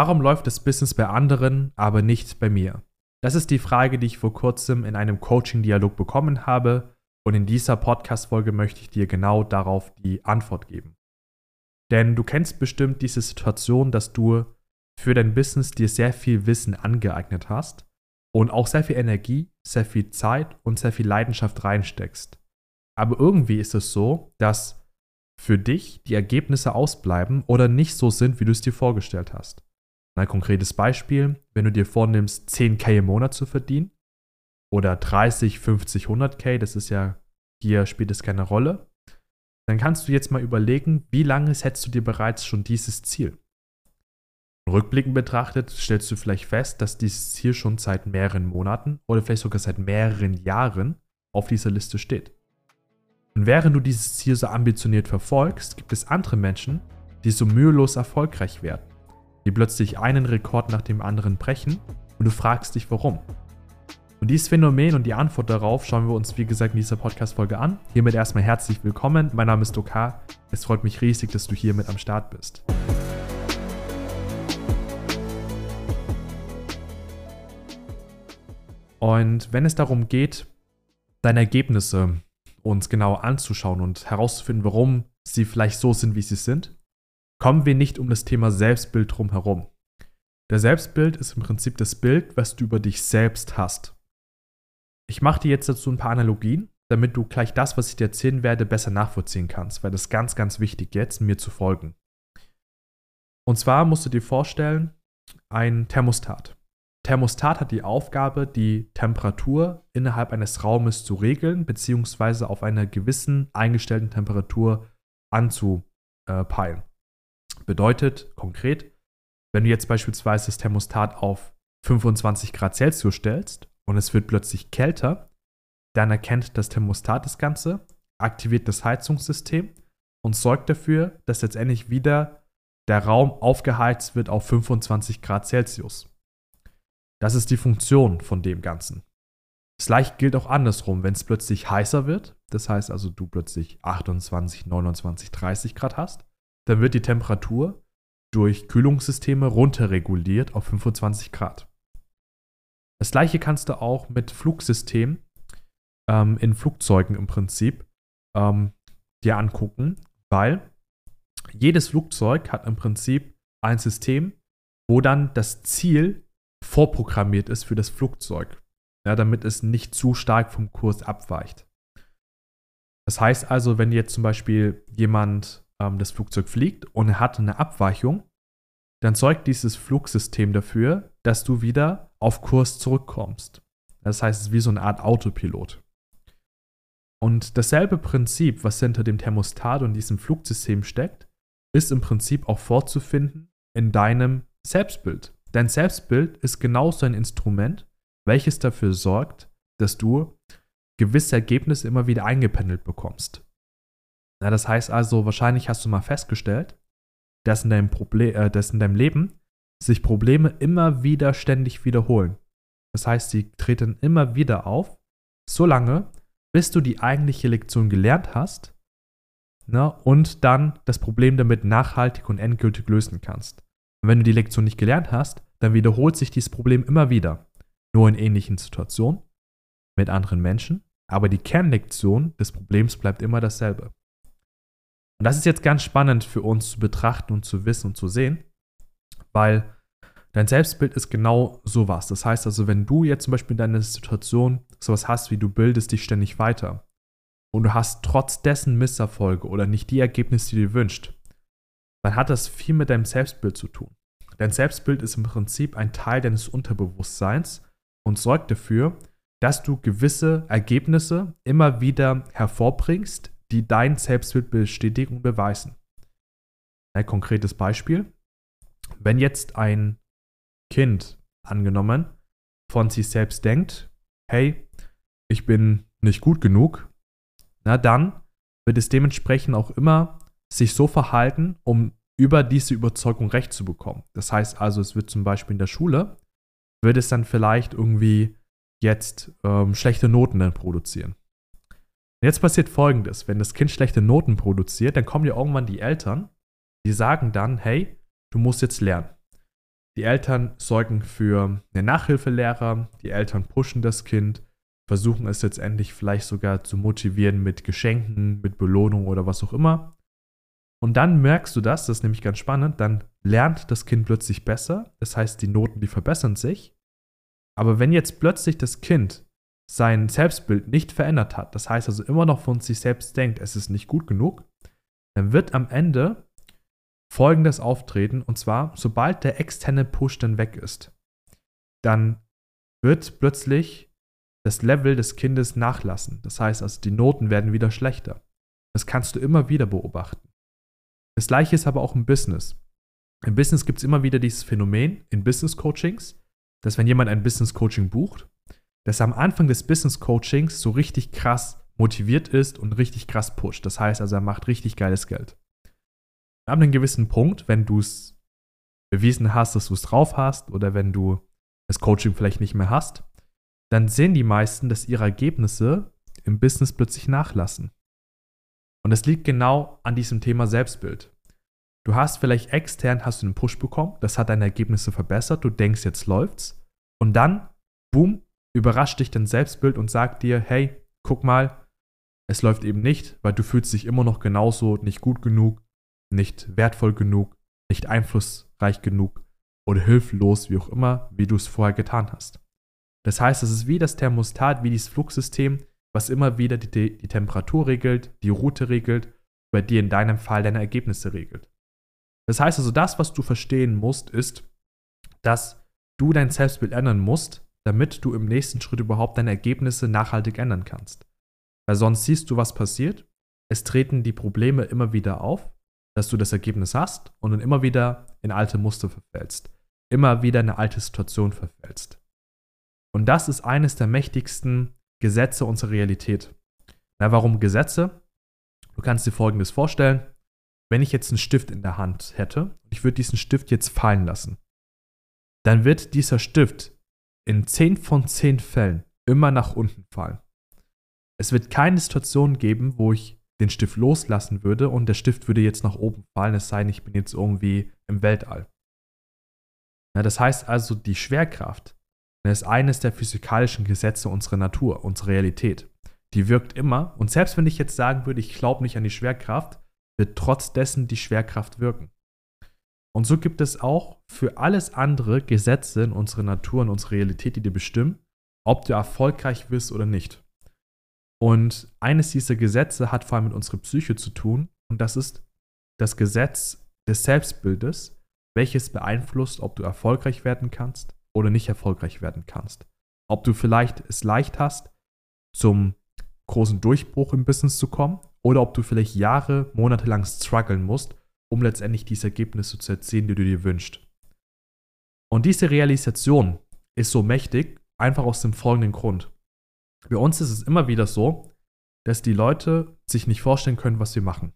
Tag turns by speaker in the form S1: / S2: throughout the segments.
S1: Warum läuft das Business bei anderen, aber nicht bei mir? Das ist die Frage, die ich vor kurzem in einem Coaching-Dialog bekommen habe und in dieser Podcast-Folge möchte ich dir genau darauf die Antwort geben. Denn du kennst bestimmt diese Situation, dass du für dein Business dir sehr viel Wissen angeeignet hast und auch sehr viel Energie, sehr viel Zeit und sehr viel Leidenschaft reinsteckst. Aber irgendwie ist es so, dass für dich die Ergebnisse ausbleiben oder nicht so sind, wie du es dir vorgestellt hast. Ein konkretes Beispiel, wenn du dir vornimmst, 10k im Monat zu verdienen oder 30, 50, 100k, das ist ja, hier spielt es keine Rolle, dann kannst du jetzt mal überlegen, wie lange setzt du dir bereits schon dieses Ziel? Rückblickend betrachtet stellst du vielleicht fest, dass dieses Ziel schon seit mehreren Monaten oder vielleicht sogar seit mehreren Jahren auf dieser Liste steht. Und während du dieses Ziel so ambitioniert verfolgst, gibt es andere Menschen, die so mühelos erfolgreich werden die plötzlich einen Rekord nach dem anderen brechen und du fragst dich warum. Und dieses Phänomen und die Antwort darauf schauen wir uns, wie gesagt, in dieser Podcast-Folge an. Hiermit erstmal herzlich willkommen. Mein Name ist Dokar. Es freut mich riesig, dass du hier mit am Start bist. Und wenn es darum geht, deine Ergebnisse uns genau anzuschauen und herauszufinden, warum sie vielleicht so sind, wie sie sind, kommen wir nicht um das Thema Selbstbild drum herum. Der Selbstbild ist im Prinzip das Bild, was du über dich selbst hast. Ich mache dir jetzt dazu ein paar Analogien, damit du gleich das, was ich dir erzählen werde, besser nachvollziehen kannst, weil das ist ganz, ganz wichtig jetzt, mir zu folgen. Und zwar musst du dir vorstellen, ein Thermostat. Thermostat hat die Aufgabe, die Temperatur innerhalb eines Raumes zu regeln, beziehungsweise auf einer gewissen eingestellten Temperatur anzupeilen. Bedeutet konkret, wenn du jetzt beispielsweise das Thermostat auf 25 Grad Celsius stellst und es wird plötzlich kälter, dann erkennt das Thermostat das Ganze, aktiviert das Heizungssystem und sorgt dafür, dass letztendlich wieder der Raum aufgeheizt wird auf 25 Grad Celsius. Das ist die Funktion von dem Ganzen. Das gleiche gilt auch andersrum, wenn es plötzlich heißer wird, das heißt also du plötzlich 28, 29, 30 Grad hast, dann wird die Temperatur durch Kühlungssysteme runterreguliert auf 25 Grad. Das gleiche kannst du auch mit Flugsystemen ähm, in Flugzeugen im Prinzip ähm, dir angucken, weil jedes Flugzeug hat im Prinzip ein System, wo dann das Ziel vorprogrammiert ist für das Flugzeug, ja, damit es nicht zu stark vom Kurs abweicht. Das heißt also, wenn jetzt zum Beispiel jemand ähm, das Flugzeug fliegt und er hat eine Abweichung, dann sorgt dieses Flugsystem dafür, dass du wieder auf Kurs zurückkommst. Das heißt, es ist wie so eine Art Autopilot. Und dasselbe Prinzip, was hinter dem Thermostat und diesem Flugsystem steckt, ist im Prinzip auch vorzufinden in deinem Selbstbild. Dein Selbstbild ist genauso ein Instrument, welches dafür sorgt, dass du gewisse Ergebnisse immer wieder eingependelt bekommst. Na, das heißt also, wahrscheinlich hast du mal festgestellt, dass in deinem, Proble äh, dass in deinem Leben sich Probleme immer wieder ständig wiederholen. Das heißt, sie treten immer wieder auf, solange, bis du die eigentliche Lektion gelernt hast ne, und dann das Problem damit nachhaltig und endgültig lösen kannst. Und wenn du die Lektion nicht gelernt hast, dann wiederholt sich dieses Problem immer wieder. Nur in ähnlichen Situationen, mit anderen Menschen, aber die Kernlektion des Problems bleibt immer dasselbe. Und das ist jetzt ganz spannend für uns zu betrachten und zu wissen und zu sehen, weil dein Selbstbild ist genau sowas. Das heißt also, wenn du jetzt zum Beispiel in deiner Situation sowas hast, wie du bildest dich ständig weiter und du hast trotz dessen Misserfolge oder nicht die Ergebnisse, die du dir wünschst, dann hat das viel mit deinem Selbstbild zu tun. Dein Selbstbild ist im Prinzip ein Teil deines Unterbewusstseins und sorgt dafür, dass du gewisse Ergebnisse immer wieder hervorbringst, die dein Selbstbild bestätigen und beweisen. Ein konkretes Beispiel. Wenn jetzt ein Kind, angenommen, von sich selbst denkt, hey, ich bin nicht gut genug, na dann wird es dementsprechend auch immer sich so verhalten, um über diese Überzeugung Recht zu bekommen. Das heißt also, es wird zum Beispiel in der Schule, wird es dann vielleicht irgendwie jetzt ähm, schlechte Noten dann produzieren. Jetzt passiert folgendes: Wenn das Kind schlechte Noten produziert, dann kommen ja irgendwann die Eltern, die sagen dann: Hey, du musst jetzt lernen. Die Eltern sorgen für einen Nachhilfelehrer, die Eltern pushen das Kind, versuchen es letztendlich vielleicht sogar zu motivieren mit Geschenken, mit Belohnung oder was auch immer. Und dann merkst du das, das ist nämlich ganz spannend, dann lernt das Kind plötzlich besser, das heißt, die Noten, die verbessern sich. Aber wenn jetzt plötzlich das Kind sein Selbstbild nicht verändert hat, das heißt also immer noch von sich selbst denkt, es ist nicht gut genug, dann wird am Ende folgendes auftreten, und zwar, sobald der externe Push dann weg ist, dann wird plötzlich das Level des Kindes nachlassen. Das heißt also, die Noten werden wieder schlechter. Das kannst du immer wieder beobachten. Das gleiche ist aber auch im Business. Im Business gibt es immer wieder dieses Phänomen in Business Coachings, dass wenn jemand ein Business Coaching bucht, dass er am Anfang des Business Coachings so richtig krass motiviert ist und richtig krass pusht. Das heißt also, er macht richtig geiles Geld. Ab einem gewissen Punkt, wenn du es bewiesen hast, dass du es drauf hast oder wenn du das Coaching vielleicht nicht mehr hast, dann sehen die meisten, dass ihre Ergebnisse im Business plötzlich nachlassen. Und es liegt genau an diesem Thema Selbstbild. Du hast vielleicht extern hast du einen Push bekommen, das hat deine Ergebnisse verbessert, du denkst, jetzt läuft's. Und dann, boom, überrascht dich dein Selbstbild und sagt dir, hey, guck mal, es läuft eben nicht, weil du fühlst dich immer noch genauso nicht gut genug, nicht wertvoll genug, nicht einflussreich genug oder hilflos, wie auch immer, wie du es vorher getan hast. Das heißt, es ist wie das Thermostat, wie dieses Flugsystem, was immer wieder die, die Temperatur regelt, die Route regelt, bei dir in deinem Fall deine Ergebnisse regelt. Das heißt also, das, was du verstehen musst, ist, dass du dein Selbstbild ändern musst, damit du im nächsten Schritt überhaupt deine Ergebnisse nachhaltig ändern kannst. Weil sonst siehst du, was passiert. Es treten die Probleme immer wieder auf dass du das Ergebnis hast und dann immer wieder in alte Muster verfällst, immer wieder in eine alte Situation verfällst. Und das ist eines der mächtigsten Gesetze unserer Realität. Na, warum Gesetze? Du kannst dir Folgendes vorstellen. Wenn ich jetzt einen Stift in der Hand hätte und ich würde diesen Stift jetzt fallen lassen, dann wird dieser Stift in 10 von 10 Fällen immer nach unten fallen. Es wird keine Situation geben, wo ich den Stift loslassen würde und der Stift würde jetzt nach oben fallen, es sei denn, ich bin jetzt irgendwie im Weltall. Ja, das heißt also, die Schwerkraft ist eines der physikalischen Gesetze unserer Natur, unserer Realität. Die wirkt immer und selbst wenn ich jetzt sagen würde, ich glaube nicht an die Schwerkraft, wird trotz dessen die Schwerkraft wirken. Und so gibt es auch für alles andere Gesetze in unserer Natur, in unserer Realität, die dir bestimmen, ob du erfolgreich wirst oder nicht. Und eines dieser Gesetze hat vor allem mit unserer Psyche zu tun. Und das ist das Gesetz des Selbstbildes, welches beeinflusst, ob du erfolgreich werden kannst oder nicht erfolgreich werden kannst. Ob du vielleicht es leicht hast, zum großen Durchbruch im Business zu kommen oder ob du vielleicht Jahre, Monate lang strugglen musst, um letztendlich diese Ergebnisse zu erzielen, die du dir wünschst. Und diese Realisation ist so mächtig, einfach aus dem folgenden Grund. Bei uns ist es immer wieder so, dass die Leute sich nicht vorstellen können, was sie machen.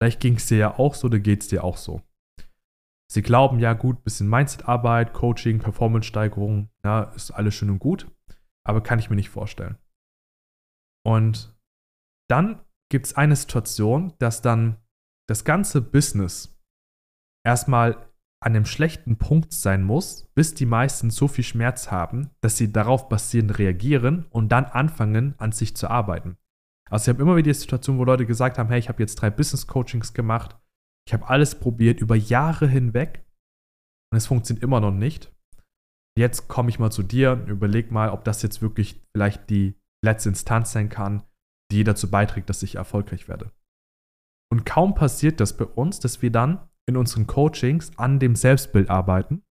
S1: Vielleicht ging es dir ja auch so, oder geht es dir auch so. Sie glauben, ja gut, bisschen Mindset-Arbeit, Coaching, Performance-Steigerung, ja, ist alles schön und gut, aber kann ich mir nicht vorstellen. Und dann gibt es eine Situation, dass dann das ganze Business erstmal an einem schlechten Punkt sein muss, bis die meisten so viel Schmerz haben, dass sie darauf basierend reagieren und dann anfangen, an sich zu arbeiten. Also ich habe immer wieder die Situation, wo Leute gesagt haben, hey, ich habe jetzt drei Business Coachings gemacht, ich habe alles probiert über Jahre hinweg und es funktioniert immer noch nicht. Jetzt komme ich mal zu dir und überleg mal, ob das jetzt wirklich vielleicht die letzte Instanz sein kann, die dazu beiträgt, dass ich erfolgreich werde. Und kaum passiert das bei uns, dass wir dann in unseren Coachings an dem Selbstbild arbeiten.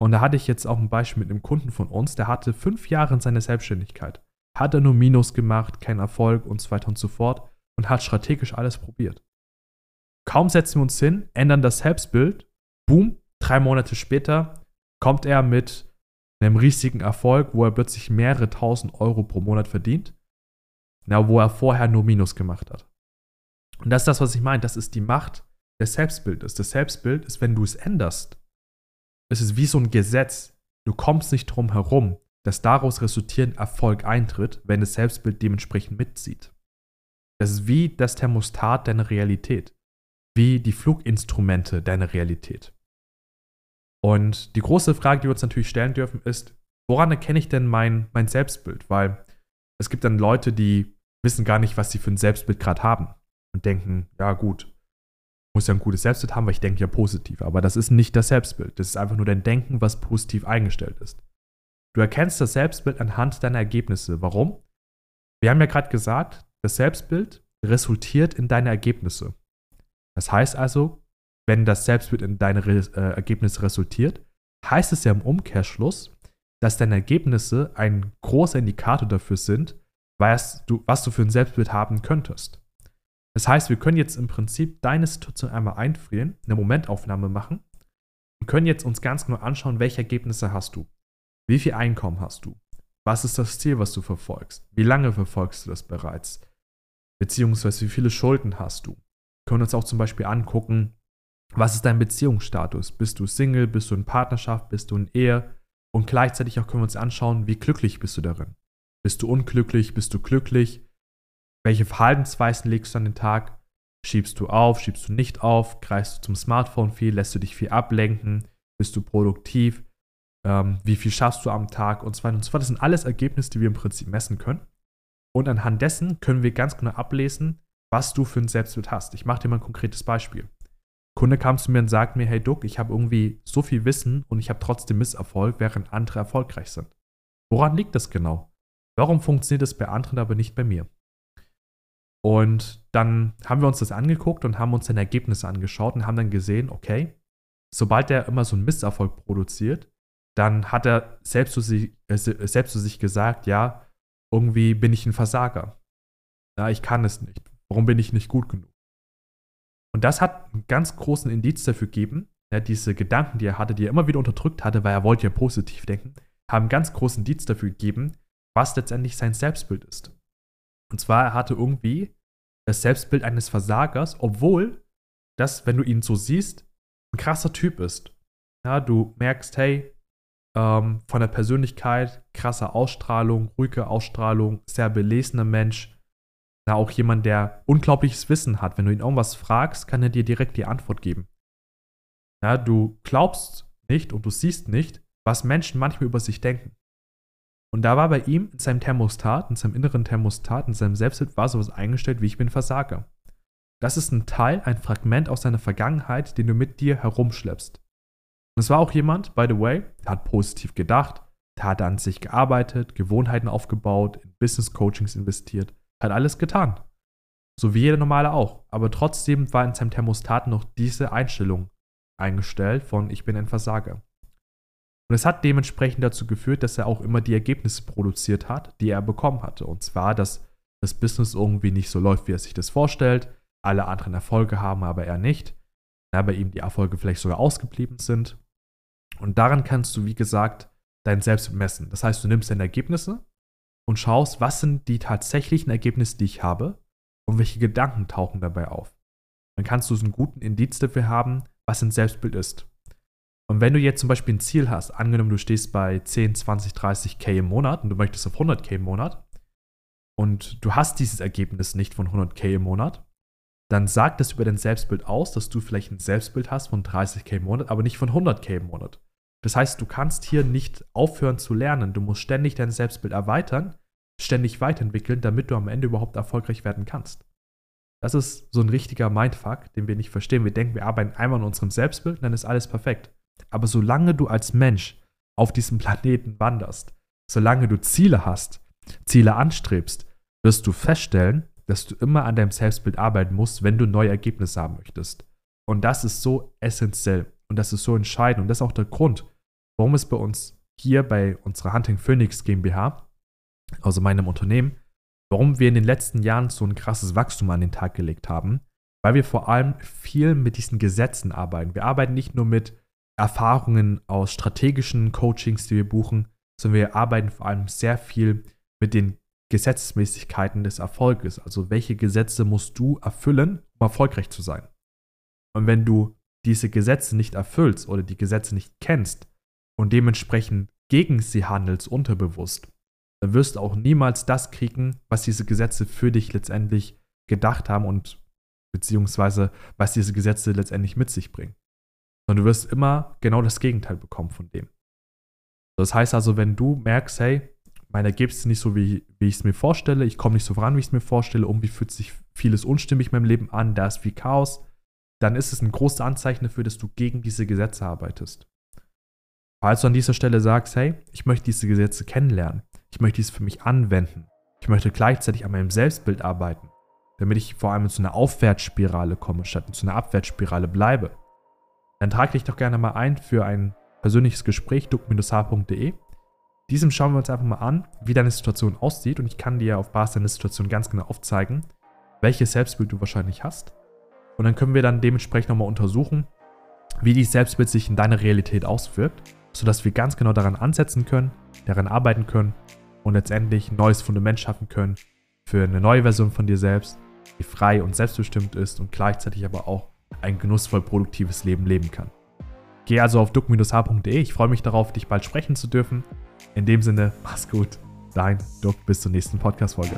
S1: Und da hatte ich jetzt auch ein Beispiel mit einem Kunden von uns, der hatte fünf Jahre in seiner Selbstständigkeit, hat er nur Minus gemacht, kein Erfolg und so weiter und so fort und hat strategisch alles probiert. Kaum setzen wir uns hin, ändern das Selbstbild, boom, drei Monate später kommt er mit einem riesigen Erfolg, wo er plötzlich mehrere tausend Euro pro Monat verdient, na, wo er vorher nur Minus gemacht hat. Und das ist das, was ich meine. Das ist die Macht des Selbstbildes. Das Selbstbild ist, wenn du es änderst, es ist wie so ein Gesetz. Du kommst nicht drum herum, dass daraus resultierend Erfolg eintritt, wenn das Selbstbild dementsprechend mitzieht. Das ist wie das Thermostat deiner Realität, wie die Fluginstrumente deiner Realität. Und die große Frage, die wir uns natürlich stellen dürfen, ist, woran erkenne ich denn mein, mein Selbstbild? Weil es gibt dann Leute, die wissen gar nicht, was sie für ein Selbstbild gerade haben und denken, ja gut, muss ja ein gutes Selbstbild haben, weil ich denke ja positiv. Aber das ist nicht das Selbstbild. Das ist einfach nur dein Denken, was positiv eingestellt ist. Du erkennst das Selbstbild anhand deiner Ergebnisse. Warum? Wir haben ja gerade gesagt, das Selbstbild resultiert in deine Ergebnisse. Das heißt also, wenn das Selbstbild in deine Re äh, Ergebnisse resultiert, heißt es ja im Umkehrschluss, dass deine Ergebnisse ein großer Indikator dafür sind, was du, was du für ein Selbstbild haben könntest. Das heißt, wir können jetzt im Prinzip deine Situation einmal einfrieren, eine Momentaufnahme machen und können jetzt uns ganz genau anschauen, welche Ergebnisse hast du. Wie viel Einkommen hast du? Was ist das Ziel, was du verfolgst? Wie lange verfolgst du das bereits? Beziehungsweise wie viele Schulden hast du? Wir können uns auch zum Beispiel angucken, was ist dein Beziehungsstatus? Bist du Single? Bist du in Partnerschaft? Bist du in Ehe? Und gleichzeitig auch können wir uns anschauen, wie glücklich bist du darin? Bist du unglücklich? Bist du glücklich? Welche Verhaltensweisen legst du an den Tag? Schiebst du auf? Schiebst du nicht auf? Greifst du zum Smartphone viel? Lässt du dich viel ablenken? Bist du produktiv? Ähm, wie viel schaffst du am Tag? Und so weiter und so fort. Das sind alles Ergebnisse, die wir im Prinzip messen können. Und anhand dessen können wir ganz genau ablesen, was du für ein Selbstbild hast. Ich mache dir mal ein konkretes Beispiel. Ein Kunde kam zu mir und sagt mir, hey Duck, ich habe irgendwie so viel Wissen und ich habe trotzdem Misserfolg, während andere erfolgreich sind. Woran liegt das genau? Warum funktioniert das bei anderen, aber nicht bei mir? Und dann haben wir uns das angeguckt und haben uns dann Ergebnisse angeschaut und haben dann gesehen, okay, sobald er immer so einen Misserfolg produziert, dann hat er selbst zu sich, äh, selbst zu sich gesagt, ja, irgendwie bin ich ein Versager. Ja, ich kann es nicht. Warum bin ich nicht gut genug? Und das hat einen ganz großen Indiz dafür gegeben, ja, diese Gedanken, die er hatte, die er immer wieder unterdrückt hatte, weil er wollte ja positiv denken, haben einen ganz großen Indiz dafür gegeben, was letztendlich sein Selbstbild ist. Und zwar, er hatte irgendwie das Selbstbild eines Versagers, obwohl das, wenn du ihn so siehst, ein krasser Typ ist. Ja, du merkst, hey, ähm, von der Persönlichkeit, krasse Ausstrahlung, ruhige Ausstrahlung, sehr belesener Mensch. Na, auch jemand, der unglaubliches Wissen hat. Wenn du ihn irgendwas fragst, kann er dir direkt die Antwort geben. Ja, du glaubst nicht und du siehst nicht, was Menschen manchmal über sich denken. Und da war bei ihm in seinem Thermostat, in seinem inneren Thermostat, in seinem Selbstbild war sowas eingestellt wie ich bin Versager. Das ist ein Teil, ein Fragment aus seiner Vergangenheit, den du mit dir herumschleppst. Und es war auch jemand, by the way, der hat positiv gedacht, der hat an sich gearbeitet, Gewohnheiten aufgebaut, in Business Coachings investiert, hat alles getan. So wie jeder normale auch. Aber trotzdem war in seinem Thermostat noch diese Einstellung eingestellt von ich bin ein Versager. Und es hat dementsprechend dazu geführt, dass er auch immer die Ergebnisse produziert hat, die er bekommen hatte. Und zwar, dass das Business irgendwie nicht so läuft, wie er sich das vorstellt, alle anderen Erfolge haben, aber er nicht. Ja, bei ihm die Erfolge vielleicht sogar ausgeblieben sind. Und daran kannst du, wie gesagt, dein Selbst messen. Das heißt, du nimmst deine Ergebnisse und schaust, was sind die tatsächlichen Ergebnisse, die ich habe und welche Gedanken tauchen dabei auf. Dann kannst du so einen guten Indiz dafür haben, was ein Selbstbild ist. Und wenn du jetzt zum Beispiel ein Ziel hast, angenommen du stehst bei 10, 20, 30 K im Monat und du möchtest auf 100 K im Monat und du hast dieses Ergebnis nicht von 100 K im Monat, dann sagt das über dein Selbstbild aus, dass du vielleicht ein Selbstbild hast von 30 K im Monat, aber nicht von 100 K im Monat. Das heißt, du kannst hier nicht aufhören zu lernen. Du musst ständig dein Selbstbild erweitern, ständig weiterentwickeln, damit du am Ende überhaupt erfolgreich werden kannst. Das ist so ein richtiger Mindfuck, den wir nicht verstehen. Wir denken, wir arbeiten einmal an unserem Selbstbild und dann ist alles perfekt. Aber solange du als Mensch auf diesem Planeten wanderst, solange du Ziele hast, Ziele anstrebst, wirst du feststellen, dass du immer an deinem Selbstbild arbeiten musst, wenn du neue Ergebnisse haben möchtest. Und das ist so essentiell und das ist so entscheidend und das ist auch der Grund, warum es bei uns hier bei unserer Hunting Phoenix GmbH, also meinem Unternehmen, warum wir in den letzten Jahren so ein krasses Wachstum an den Tag gelegt haben, weil wir vor allem viel mit diesen Gesetzen arbeiten. Wir arbeiten nicht nur mit Erfahrungen aus strategischen Coachings, die wir buchen, sondern wir arbeiten vor allem sehr viel mit den Gesetzmäßigkeiten des Erfolges. Also welche Gesetze musst du erfüllen, um erfolgreich zu sein? Und wenn du diese Gesetze nicht erfüllst oder die Gesetze nicht kennst und dementsprechend gegen sie handelst unterbewusst, dann wirst du auch niemals das kriegen, was diese Gesetze für dich letztendlich gedacht haben und beziehungsweise was diese Gesetze letztendlich mit sich bringen. Sondern du wirst immer genau das Gegenteil bekommen von dem. Das heißt also, wenn du merkst, hey, mein Ergebnis ist nicht so, wie, wie ich es mir vorstelle, ich komme nicht so voran, wie ich es mir vorstelle, irgendwie fühlt sich vieles unstimmig in meinem Leben an, da ist viel Chaos, dann ist es ein großes Anzeichen dafür, dass du gegen diese Gesetze arbeitest. Falls du an dieser Stelle sagst, hey, ich möchte diese Gesetze kennenlernen, ich möchte dies für mich anwenden, ich möchte gleichzeitig an meinem Selbstbild arbeiten, damit ich vor allem zu einer Aufwärtsspirale komme, statt zu einer Abwärtsspirale bleibe, dann trage dich doch gerne mal ein für ein persönliches Gespräch, duck-h.de. Diesem schauen wir uns einfach mal an, wie deine Situation aussieht und ich kann dir auf Basis deiner Situation ganz genau aufzeigen, welches Selbstbild du wahrscheinlich hast. Und dann können wir dann dementsprechend nochmal untersuchen, wie dieses Selbstbild sich in deiner Realität auswirkt, sodass wir ganz genau daran ansetzen können, daran arbeiten können und letztendlich ein neues Fundament schaffen können für eine neue Version von dir selbst, die frei und selbstbestimmt ist und gleichzeitig aber auch ein genussvoll produktives Leben leben kann. Geh also auf duck-h.de. Ich freue mich darauf, dich bald sprechen zu dürfen. In dem Sinne, mach's gut. Dein Duck, bis zur nächsten Podcast-Folge.